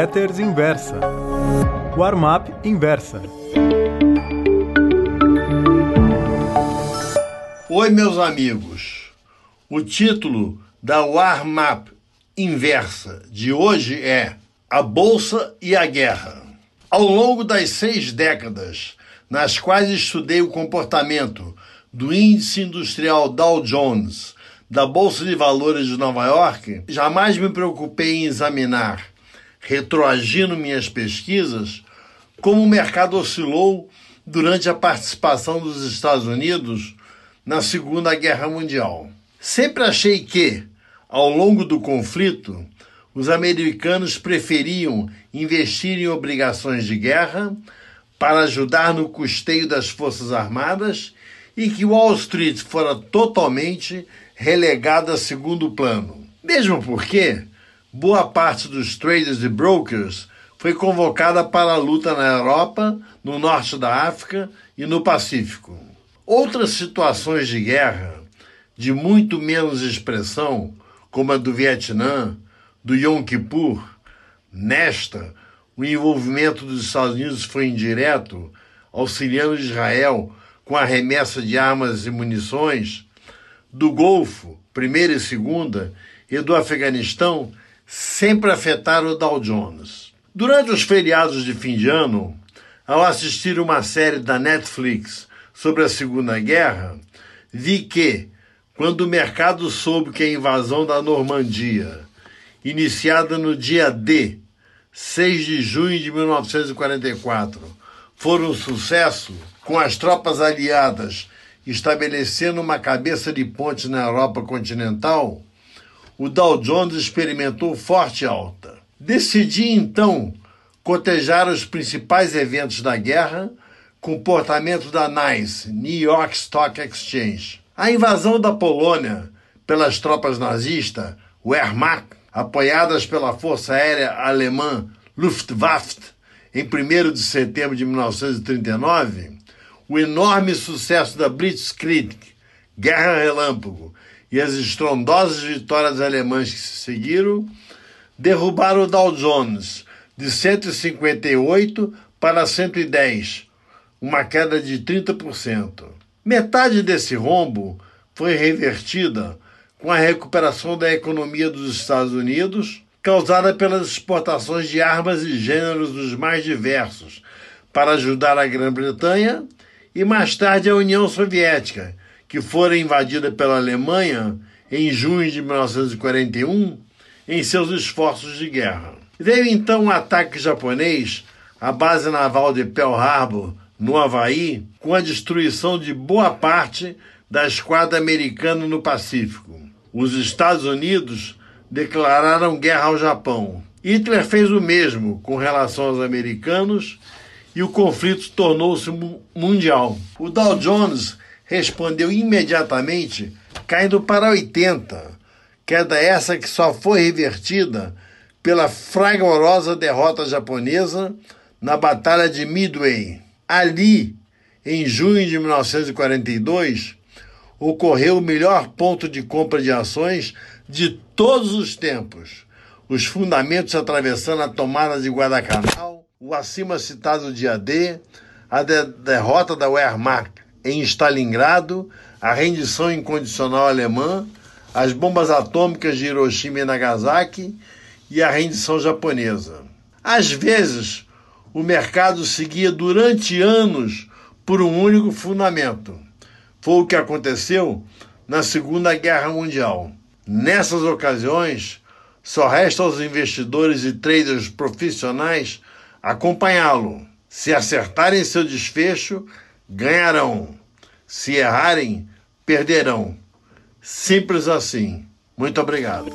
Letters Inversa. Warm-up Inversa. Oi, meus amigos. O título da Warm-up Inversa de hoje é A Bolsa e a Guerra. Ao longo das seis décadas nas quais estudei o comportamento do índice industrial Dow Jones da Bolsa de Valores de Nova York, jamais me preocupei em examinar, retroagindo minhas pesquisas, como o mercado oscilou durante a participação dos Estados Unidos na Segunda Guerra Mundial. Sempre achei que, ao longo do conflito, os americanos preferiam investir em obrigações de guerra para ajudar no custeio das Forças Armadas e que Wall Street fora totalmente relegada a segundo plano. Mesmo porque boa parte dos traders e brokers foi convocada para a luta na Europa, no norte da África e no Pacífico. Outras situações de guerra, de muito menos expressão, como a do Vietnã, do Yom Kippur, nesta, o envolvimento dos Estados Unidos foi indireto, auxiliando Israel com a remessa de armas e munições, do Golfo, primeira e segunda, e do Afeganistão, sempre afetaram o Dow Jones. Durante os feriados de fim de ano, ao assistir uma série da Netflix sobre a Segunda Guerra, vi que, quando o mercado soube que a invasão da Normandia, iniciada no dia D, 6 de junho de 1944, foram um sucesso, com as tropas aliadas estabelecendo uma cabeça de ponte na Europa continental, o Dow Jones experimentou forte alta. Decidi então cotejar os principais eventos da guerra, comportamento da NICE, New York Stock Exchange. A invasão da Polônia pelas tropas nazistas, Wehrmacht, apoiadas pela Força Aérea Alemã Luftwaffe, em 1 de setembro de 1939, o enorme sucesso da Blitzkrieg, Guerra Relâmpago, e as estrondosas vitórias alemãs que se seguiram, derrubaram o Dow Jones de 158 para 110, uma queda de 30%. Metade desse rombo foi revertida com a recuperação da economia dos Estados Unidos, causada pelas exportações de armas e gêneros dos mais diversos, para ajudar a Grã-Bretanha e mais tarde a União Soviética, que fora invadida pela Alemanha em junho de 1941 em seus esforços de guerra. Veio então um ataque japonês à base naval de Pearl Harbor, no Havaí, com a destruição de boa parte da esquadra americana no Pacífico. Os Estados Unidos declararam guerra ao Japão. Hitler fez o mesmo com relação aos americanos e o conflito tornou-se mundial. O Dow Jones respondeu imediatamente, caindo para 80, queda essa que só foi revertida pela fragorosa derrota japonesa na Batalha de Midway. Ali, em junho de 1942, ocorreu o melhor ponto de compra de ações de todos os tempos. Os fundamentos atravessando a tomada de Guadalcanal, o acima citado dia D, a de derrota da Wehrmacht em Stalingrado, a rendição incondicional alemã, as bombas atômicas de Hiroshima e Nagasaki e a rendição japonesa. Às vezes, o mercado seguia durante anos por um único fundamento. Foi o que aconteceu na Segunda Guerra Mundial. Nessas ocasiões, só resta aos investidores e traders profissionais acompanhá-lo. Se acertarem seu desfecho, ganharão. Se errarem, perderão. Simples assim. Muito obrigado.